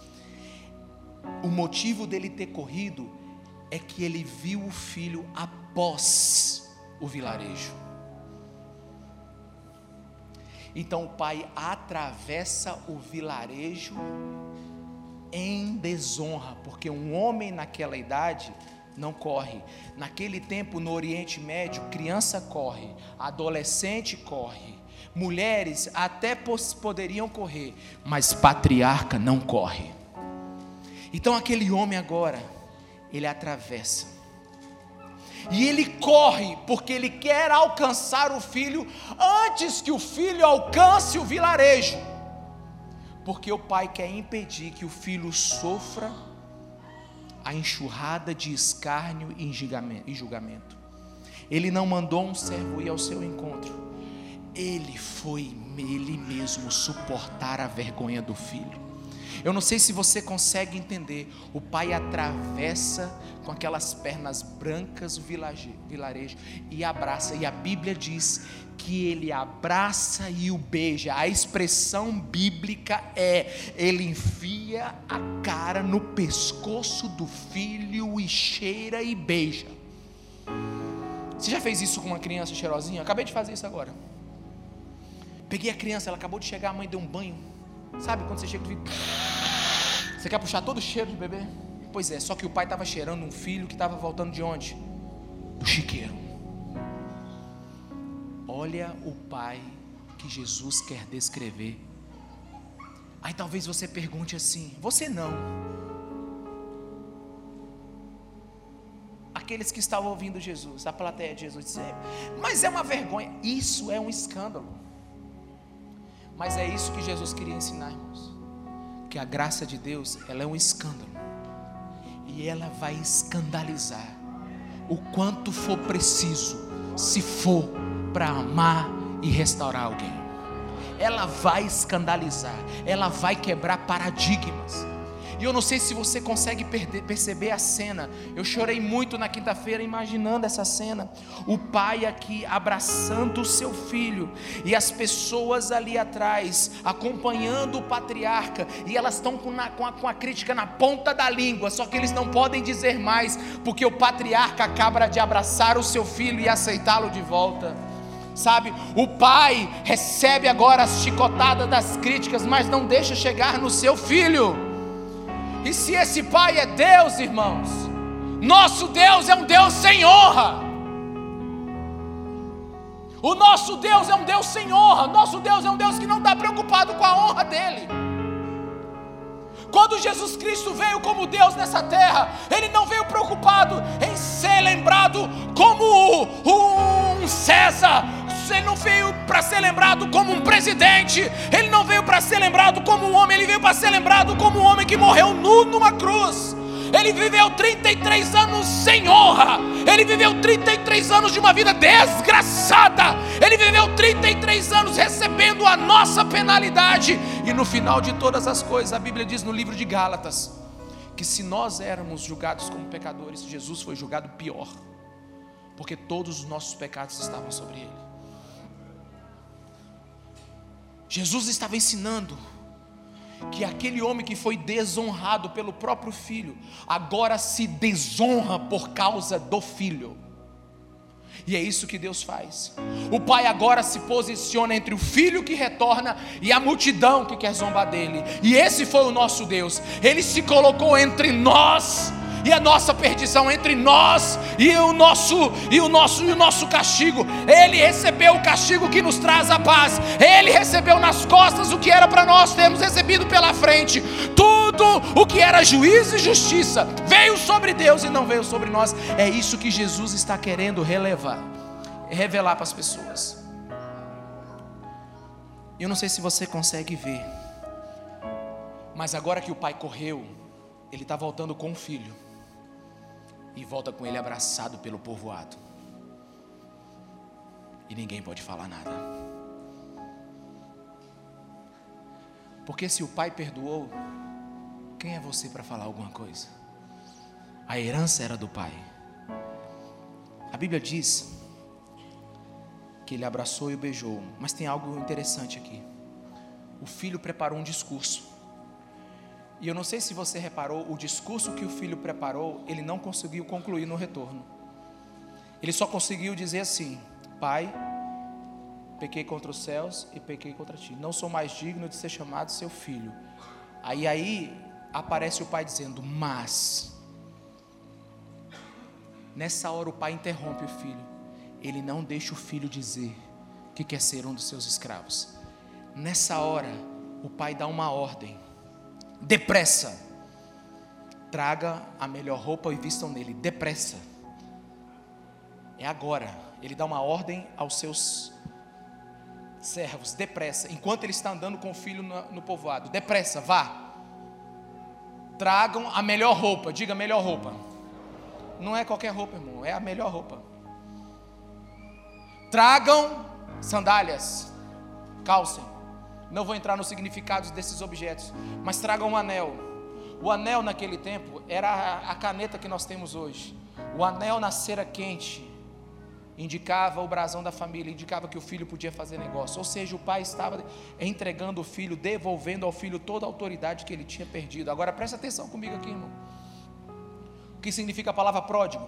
o motivo dele ter corrido é que ele viu o filho após o vilarejo. Então o pai atravessa o vilarejo em desonra, porque um homem naquela idade não corre. Naquele tempo no Oriente Médio, criança corre, adolescente corre, mulheres até poderiam correr, mas patriarca não corre. Então aquele homem agora, ele atravessa. E ele corre porque ele quer alcançar o filho antes que o filho alcance o vilarejo. Porque o pai quer impedir que o filho sofra a enxurrada de escárnio e julgamento. Ele não mandou um servo ir ao seu encontro. Ele foi ele mesmo suportar a vergonha do filho. Eu não sei se você consegue entender. O pai atravessa com aquelas pernas brancas o vilarejo e abraça. E a Bíblia diz que ele abraça e o beija. A expressão bíblica é: ele enfia a cara no pescoço do filho e cheira e beija. Você já fez isso com uma criança cheirosinha? acabei de fazer isso agora. Peguei a criança, ela acabou de chegar, a mãe deu um banho. Sabe quando você chega e você quer puxar todo o cheiro de bebê? Pois é, só que o pai estava cheirando um filho que estava voltando de onde? Do chiqueiro. Olha o pai que Jesus quer descrever. Aí talvez você pergunte assim: você não. Aqueles que estavam ouvindo Jesus, a plateia de Jesus dizer, mas é uma vergonha, isso é um escândalo. Mas é isso que Jesus queria ensinar, irmãos. Que a graça de Deus, ela é um escândalo. E ela vai escandalizar o quanto for preciso, se for para amar e restaurar alguém. Ela vai escandalizar, ela vai quebrar paradigmas. E eu não sei se você consegue perder, perceber a cena. Eu chorei muito na quinta-feira imaginando essa cena. O pai aqui abraçando o seu filho e as pessoas ali atrás acompanhando o patriarca e elas estão com, com, com a crítica na ponta da língua, só que eles não podem dizer mais porque o patriarca acaba de abraçar o seu filho e aceitá-lo de volta sabe? O pai recebe agora as chicotadas das críticas, mas não deixa chegar no seu filho. E se esse pai é Deus, irmãos, nosso Deus é um Deus sem honra. O nosso Deus é um Deus sem honra. Nosso Deus é um Deus que não está preocupado com a honra dele. Quando Jesus Cristo veio como Deus nessa terra, Ele não veio preocupado em ser lembrado como um César, ele não veio para ser lembrado como um presidente, ele não veio para ser lembrado como um homem, ele veio para ser lembrado como um homem que morreu nu numa cruz. Ele viveu 33 anos sem honra. Ele viveu 33 anos de uma vida desgraçada. Ele viveu 33 anos recebendo a nossa penalidade. E no final de todas as coisas, a Bíblia diz no livro de Gálatas que se nós éramos julgados como pecadores, Jesus foi julgado pior, porque todos os nossos pecados estavam sobre ele. Jesus estava ensinando que aquele homem que foi desonrado pelo próprio filho, agora se desonra por causa do filho. E é isso que Deus faz. O pai agora se posiciona entre o filho que retorna e a multidão que quer zombar dele. E esse foi o nosso Deus. Ele se colocou entre nós e a nossa perdição entre nós e o nosso e o nosso e o nosso castigo. Ele recebeu o castigo que nos traz a paz. Ele recebeu nas costas o que era para nós termos recebido pela frente. Tudo o que era juízo e justiça veio sobre Deus e não veio sobre nós. É isso que Jesus está querendo relevar, revelar para as pessoas. Eu não sei se você consegue ver, mas agora que o pai correu, ele está voltando com o filho e volta com ele abraçado pelo povoado. E ninguém pode falar nada. Porque se o pai perdoou, quem é você para falar alguma coisa? A herança era do pai. A Bíblia diz que ele abraçou e o beijou. Mas tem algo interessante aqui. O filho preparou um discurso. E eu não sei se você reparou, o discurso que o filho preparou, ele não conseguiu concluir no retorno. Ele só conseguiu dizer assim: Pai, pequei contra os céus e pequei contra ti. Não sou mais digno de ser chamado seu filho. Aí aí aparece o pai dizendo: Mas nessa hora o pai interrompe o filho. Ele não deixa o filho dizer que quer ser um dos seus escravos. Nessa hora o pai dá uma ordem depressa. Traga a melhor roupa e vistam nele, depressa. É agora. Ele dá uma ordem aos seus servos, depressa. Enquanto ele está andando com o filho no, povoado, depressa, vá. Tragam a melhor roupa, diga melhor roupa. Não é qualquer roupa, irmão, é a melhor roupa. Tragam sandálias, calcem. Não vou entrar nos significados desses objetos, mas tragam um anel. O anel naquele tempo era a caneta que nós temos hoje. O anel na cera quente indicava o brasão da família, indicava que o filho podia fazer negócio. Ou seja, o pai estava entregando o filho, devolvendo ao filho toda a autoridade que ele tinha perdido. Agora presta atenção comigo aqui, irmão. O que significa a palavra pródigo?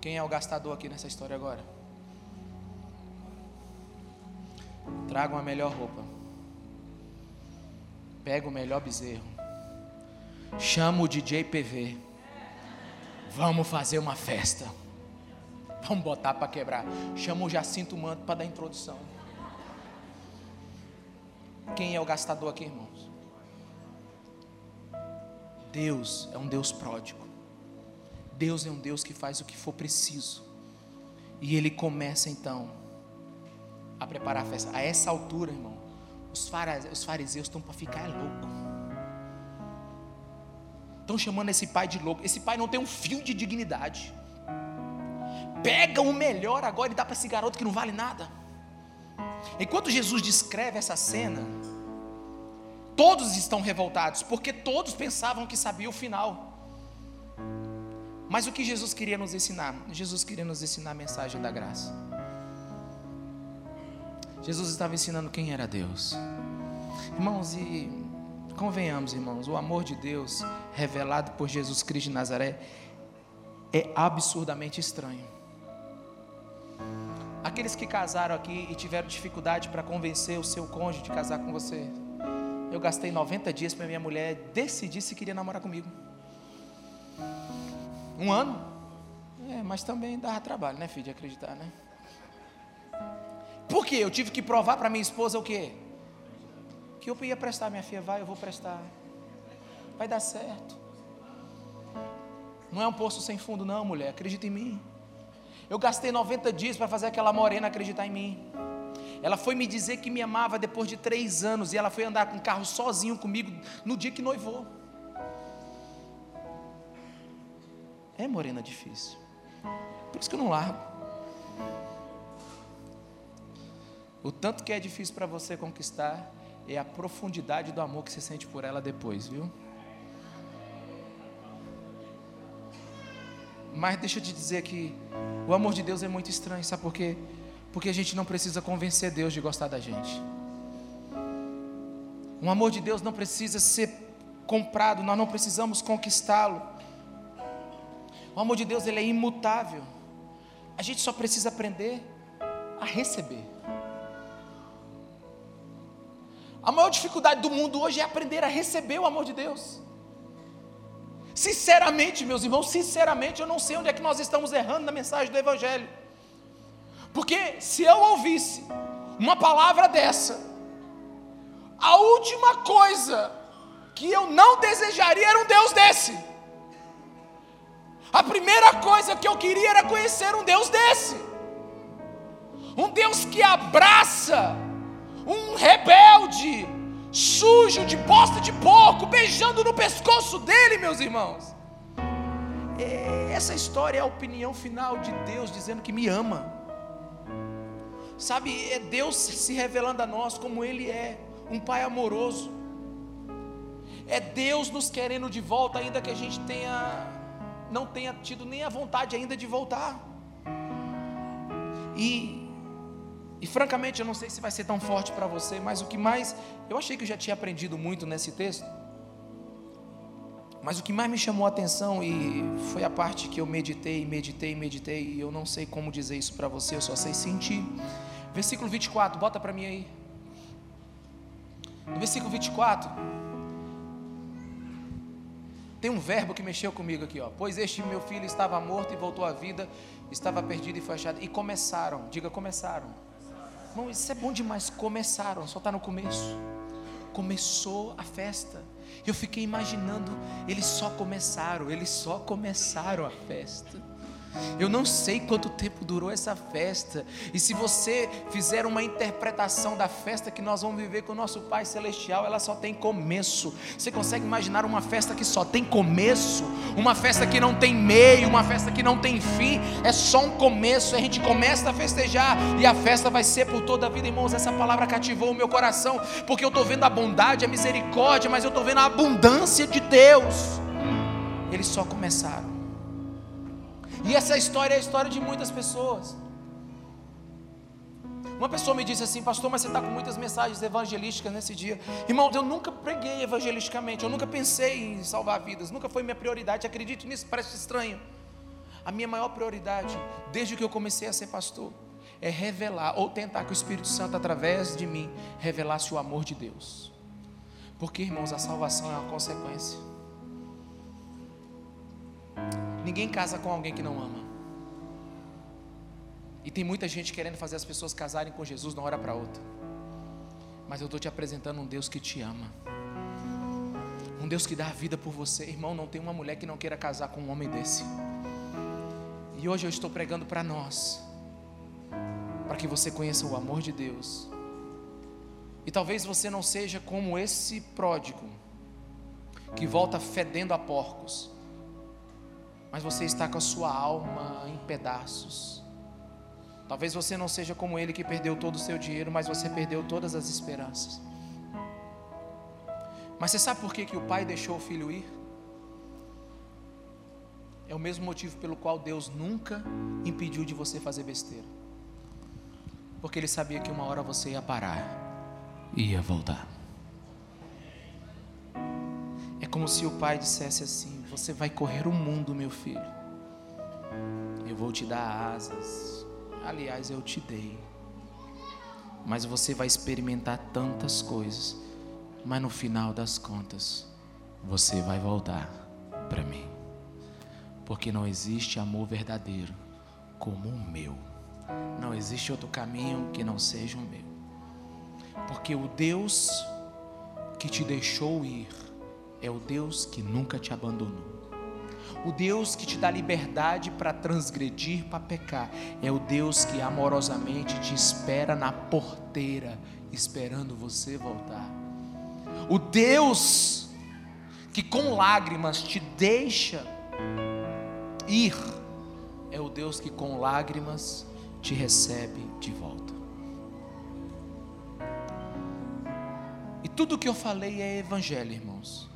Quem é o gastador aqui nessa história agora? Tragam a melhor roupa. Pega o melhor bezerro. Chama o DJ PV. Vamos fazer uma festa. Vamos botar para quebrar. Chama o Jacinto Manto para dar introdução. Quem é o gastador aqui, irmãos? Deus é um Deus pródigo. Deus é um Deus que faz o que for preciso. E Ele começa então a preparar a festa. A essa altura, irmão, os fariseus estão para ficar é louco. Estão chamando esse pai de louco. Esse pai não tem um fio de dignidade. Pega o melhor agora e dá para esse garoto que não vale nada. Enquanto Jesus descreve essa cena, todos estão revoltados, porque todos pensavam que sabia o final. Mas o que Jesus queria nos ensinar? Jesus queria nos ensinar a mensagem da graça. Jesus estava ensinando quem era Deus. Irmãos, e convenhamos, irmãos, o amor de Deus revelado por Jesus Cristo de Nazaré é absurdamente estranho. Aqueles que casaram aqui e tiveram dificuldade para convencer o seu cônjuge de casar com você. Eu gastei 90 dias para minha mulher decidir se queria namorar comigo. Um ano? É, mas também dava trabalho, né, filho, de acreditar, né? Por quê? Eu tive que provar para minha esposa o quê? Que eu ia prestar, minha filha, vai, eu vou prestar. Vai dar certo. Não é um poço sem fundo, não, mulher. Acredita em mim. Eu gastei 90 dias para fazer aquela morena acreditar em mim. Ela foi me dizer que me amava depois de três anos e ela foi andar com o carro sozinho comigo no dia que noivou. É morena difícil. Por isso que eu não largo. O tanto que é difícil para você conquistar é a profundidade do amor que você sente por ela depois, viu? Mas deixa eu te dizer que o amor de Deus é muito estranho, sabe por quê? Porque a gente não precisa convencer Deus de gostar da gente. O amor de Deus não precisa ser comprado, nós não precisamos conquistá-lo. O amor de Deus ele é imutável. A gente só precisa aprender a receber. A maior dificuldade do mundo hoje é aprender a receber o amor de Deus. Sinceramente, meus irmãos, sinceramente, eu não sei onde é que nós estamos errando na mensagem do Evangelho. Porque se eu ouvisse uma palavra dessa, a última coisa que eu não desejaria era um Deus desse. A primeira coisa que eu queria era conhecer um Deus desse. Um Deus que abraça sujo, de bosta de porco, beijando no pescoço dele, meus irmãos. Essa história é a opinião final de Deus dizendo que me ama. Sabe, é Deus se revelando a nós como Ele é, um Pai amoroso. É Deus nos querendo de volta, ainda que a gente tenha, não tenha tido nem a vontade ainda de voltar. E, e francamente, eu não sei se vai ser tão forte para você, mas o que mais. Eu achei que eu já tinha aprendido muito nesse texto. Mas o que mais me chamou a atenção e foi a parte que eu meditei, meditei, meditei, e eu não sei como dizer isso para você, eu só sei sentir. Versículo 24, bota para mim aí. No versículo 24, tem um verbo que mexeu comigo aqui, ó. Pois este meu filho estava morto e voltou à vida, estava perdido e foi achado. E começaram, diga começaram. Não, isso é bom demais. Começaram, só está no começo. Começou a festa. Eu fiquei imaginando, eles só começaram, eles só começaram a festa. Eu não sei quanto tempo durou essa festa. E se você fizer uma interpretação da festa que nós vamos viver com o nosso Pai Celestial, ela só tem começo. Você consegue imaginar uma festa que só tem começo? Uma festa que não tem meio, uma festa que não tem fim. É só um começo. A gente começa a festejar e a festa vai ser por toda a vida, irmãos. Essa palavra cativou o meu coração, porque eu estou vendo a bondade, a misericórdia, mas eu estou vendo a abundância de Deus. Eles só começaram. E essa história é a história de muitas pessoas. Uma pessoa me disse assim, pastor, mas você está com muitas mensagens evangelísticas nesse dia. Irmão, eu nunca preguei evangelisticamente, eu nunca pensei em salvar vidas, nunca foi minha prioridade. Acredite nisso, parece estranho. A minha maior prioridade, desde que eu comecei a ser pastor, é revelar ou tentar que o Espírito Santo, através de mim, revelasse o amor de Deus. Porque, irmãos, a salvação é uma consequência. Ninguém casa com alguém que não ama. E tem muita gente querendo fazer as pessoas casarem com Jesus de uma hora para outra. Mas eu estou te apresentando um Deus que te ama. Um Deus que dá a vida por você. Irmão, não tem uma mulher que não queira casar com um homem desse. E hoje eu estou pregando para nós. Para que você conheça o amor de Deus. E talvez você não seja como esse pródigo. Que volta fedendo a porcos mas você está com a sua alma em pedaços. Talvez você não seja como ele que perdeu todo o seu dinheiro, mas você perdeu todas as esperanças. Mas você sabe por que, que o pai deixou o filho ir? É o mesmo motivo pelo qual Deus nunca impediu de você fazer besteira. Porque Ele sabia que uma hora você ia parar e ia voltar. É como se o pai dissesse assim: você vai correr o mundo, meu filho. Eu vou te dar asas. Aliás, eu te dei. Mas você vai experimentar tantas coisas. Mas no final das contas, você vai voltar para mim. Porque não existe amor verdadeiro como o meu. Não existe outro caminho que não seja o meu. Porque o Deus que te deixou ir é o Deus que nunca te abandonou. O Deus que te dá liberdade para transgredir, para pecar, é o Deus que amorosamente te espera na porteira, esperando você voltar. O Deus que com lágrimas te deixa ir, é o Deus que com lágrimas te recebe de volta. E tudo que eu falei é evangelho, irmãos.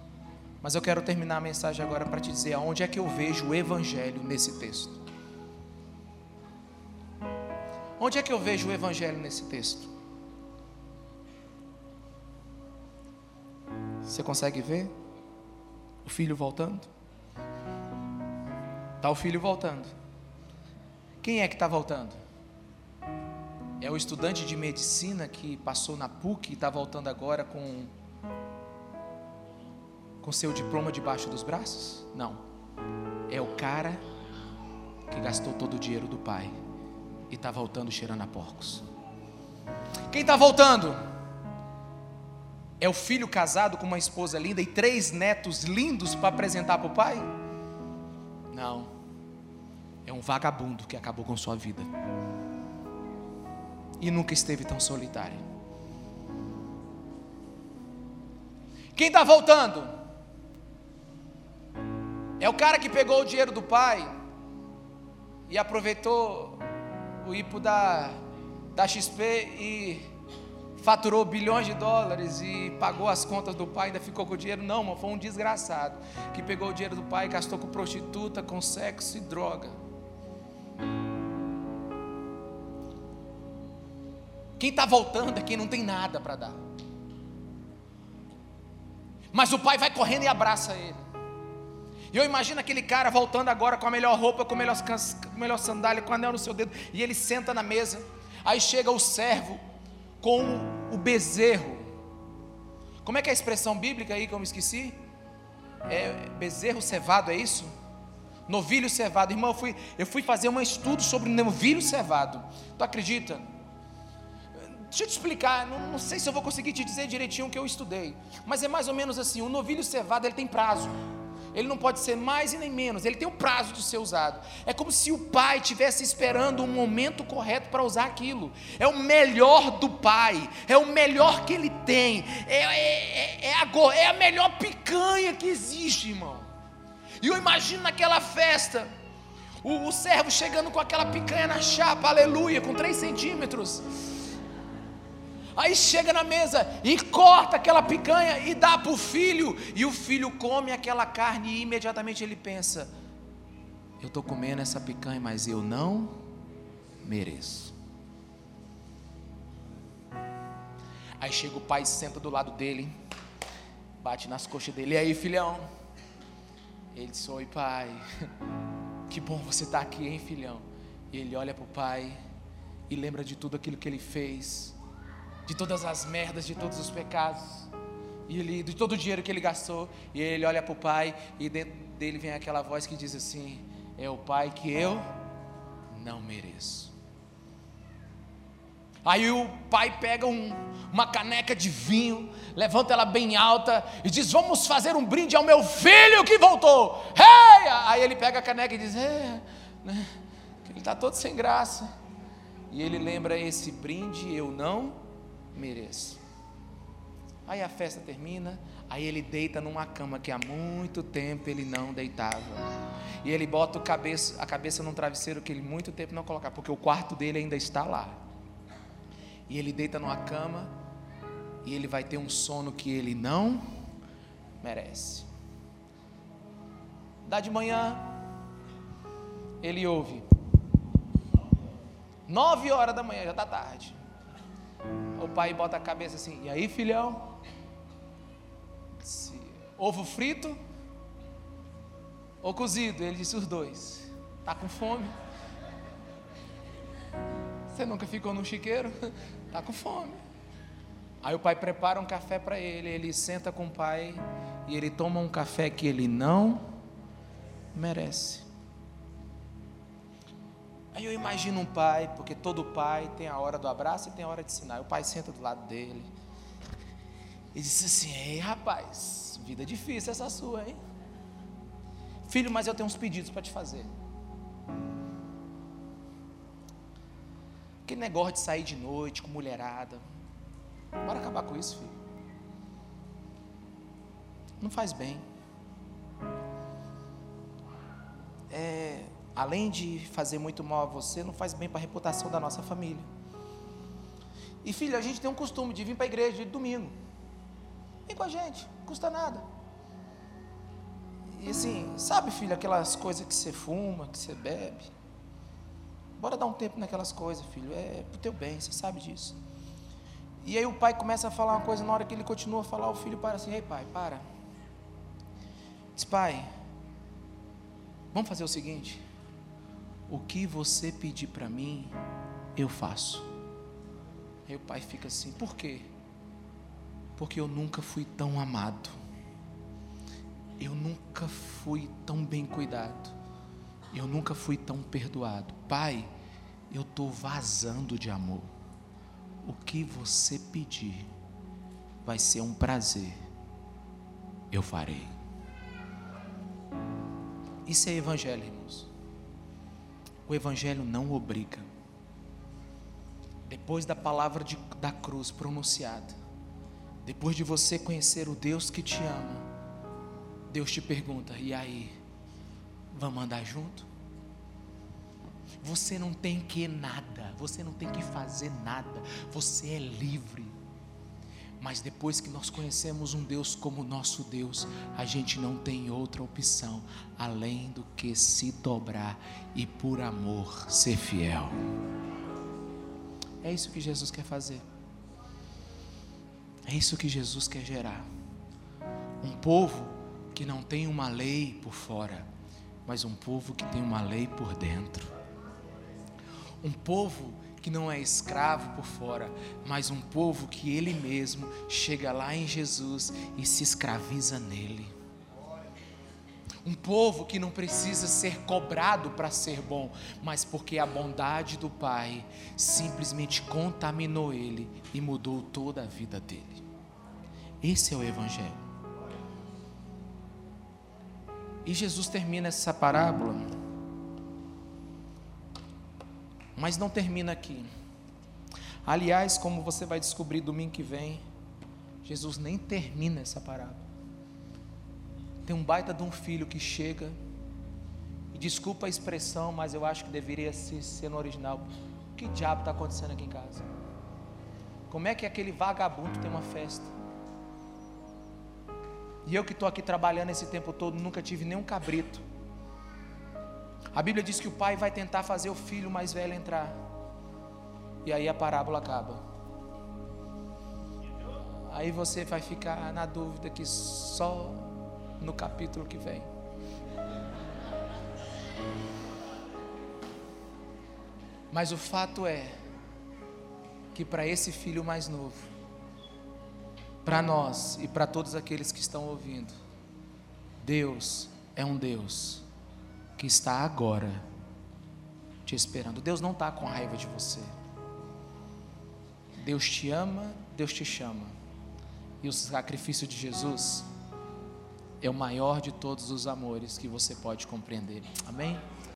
Mas eu quero terminar a mensagem agora para te dizer aonde é que eu vejo o Evangelho nesse texto. Onde é que eu vejo o Evangelho nesse texto? Você consegue ver? O filho voltando? Está o filho voltando. Quem é que está voltando? É o estudante de medicina que passou na PUC e está voltando agora com com seu diploma debaixo dos braços? Não. É o cara que gastou todo o dinheiro do pai e está voltando cheirando a porcos. Quem está voltando? É o filho casado com uma esposa linda e três netos lindos para apresentar para o pai? Não. É um vagabundo que acabou com sua vida. E nunca esteve tão solitário. Quem está voltando? É o cara que pegou o dinheiro do pai e aproveitou o IPO da, da XP e faturou bilhões de dólares e pagou as contas do pai ainda ficou com o dinheiro. Não, mano, foi um desgraçado que pegou o dinheiro do pai e gastou com prostituta, com sexo e droga. Quem está voltando é quem não tem nada para dar. Mas o pai vai correndo e abraça ele. E eu imagino aquele cara voltando agora com a melhor roupa, com a melhor, melhor sandália, com o anel no seu dedo, e ele senta na mesa. Aí chega o servo com o bezerro. Como é que é a expressão bíblica aí que eu me esqueci? É bezerro cevado, é isso? Novilho cevado. Irmão, eu fui, eu fui fazer um estudo sobre novilho cevado. Tu acredita? Deixa eu te explicar, não, não, sei se eu vou conseguir te dizer direitinho o que eu estudei, mas é mais ou menos assim: o novilho cevado ele tem prazo, ele não pode ser mais e nem menos, ele tem um prazo de ser usado. É como se o pai estivesse esperando um momento correto para usar aquilo. É o melhor do pai, é o melhor que ele tem, é, é, é, a, é a melhor picanha que existe, irmão. E eu imagino naquela festa, o, o servo chegando com aquela picanha na chapa, aleluia, com 3 centímetros Aí chega na mesa e corta aquela picanha e dá para o filho, e o filho come aquela carne e imediatamente ele pensa: Eu estou comendo essa picanha, mas eu não mereço. Aí chega o pai, senta do lado dele, bate nas coxas dele, e aí filhão? Ele diz: Oi pai, *laughs* que bom você estar tá aqui, hein filhão? E ele olha para o pai e lembra de tudo aquilo que ele fez de todas as merdas, de todos os pecados, e ele, de todo o dinheiro que ele gastou, e ele olha para o pai, e dentro dele vem aquela voz que diz assim: É o pai que eu não mereço. Aí o pai pega um, uma caneca de vinho, levanta ela bem alta e diz: Vamos fazer um brinde ao meu filho que voltou. Hey! Aí ele pega a caneca e diz: É, né? ele está todo sem graça. E ele lembra: Esse brinde eu não mereço. Aí a festa termina, aí ele deita numa cama que há muito tempo ele não deitava. E ele bota cabeça, a cabeça num travesseiro que ele muito tempo não colocava, porque o quarto dele ainda está lá. E ele deita numa cama e ele vai ter um sono que ele não merece. Dá de manhã, ele ouve. Nove horas da manhã, já está tarde. O pai bota a cabeça assim, e aí filhão? Ovo frito ou cozido? Ele disse os dois. Tá com fome? Você nunca ficou no chiqueiro? *laughs* Tá com fome. Aí o pai prepara um café para ele, ele senta com o pai e ele toma um café que ele não merece. Aí eu imagino um pai, porque todo pai tem a hora do abraço e tem a hora de ensinar. O pai senta do lado dele e diz assim: Ei, rapaz, vida difícil essa sua, hein? Filho, mas eu tenho uns pedidos para te fazer. Que negócio de sair de noite com mulherada. Bora acabar com isso, filho. Não faz bem. Além de fazer muito mal a você, não faz bem para a reputação da nossa família. E filho, a gente tem um costume de vir para a igreja de domingo. Vem com a gente, não custa nada. E assim, sabe, filho, aquelas coisas que você fuma, que você bebe. Bora dar um tempo naquelas coisas, filho. É pro teu bem, você sabe disso. E aí o pai começa a falar uma coisa, na hora que ele continua a falar, o filho para assim, ei pai, para. Diz, pai, vamos fazer o seguinte o que você pedir para mim, eu faço. Aí o pai fica assim: por quê? Porque eu nunca fui tão amado, eu nunca fui tão bem cuidado, eu nunca fui tão perdoado. Pai, eu estou vazando de amor. O que você pedir vai ser um prazer, eu farei. Isso é evangelho, irmãos. O Evangelho não obriga. Depois da palavra de, da cruz pronunciada, depois de você conhecer o Deus que te ama, Deus te pergunta: e aí, vamos andar junto? Você não tem que nada, você não tem que fazer nada, você é livre. Mas depois que nós conhecemos um Deus como nosso Deus, a gente não tem outra opção além do que se dobrar e por amor ser fiel. É isso que Jesus quer fazer. É isso que Jesus quer gerar. Um povo que não tem uma lei por fora, mas um povo que tem uma lei por dentro. Um povo que não é escravo por fora, mas um povo que ele mesmo chega lá em Jesus e se escraviza nele. Um povo que não precisa ser cobrado para ser bom, mas porque a bondade do Pai simplesmente contaminou ele e mudou toda a vida dele. Esse é o Evangelho. E Jesus termina essa parábola, mas não termina aqui. Aliás, como você vai descobrir domingo que vem, Jesus nem termina essa parábola. Tem um baita de um filho que chega, e desculpa a expressão, mas eu acho que deveria ser, ser no original. O que diabo está acontecendo aqui em casa? Como é que aquele vagabundo tem uma festa? E eu que estou aqui trabalhando esse tempo todo, nunca tive nenhum cabrito. A Bíblia diz que o pai vai tentar fazer o filho mais velho entrar. E aí a parábola acaba. Aí você vai ficar na dúvida que só no capítulo que vem. Mas o fato é que para esse filho mais novo, para nós e para todos aqueles que estão ouvindo, Deus é um Deus que está agora te esperando. Deus não está com raiva de você. Deus te ama, Deus te chama. E o sacrifício de Jesus é o maior de todos os amores que você pode compreender. Amém?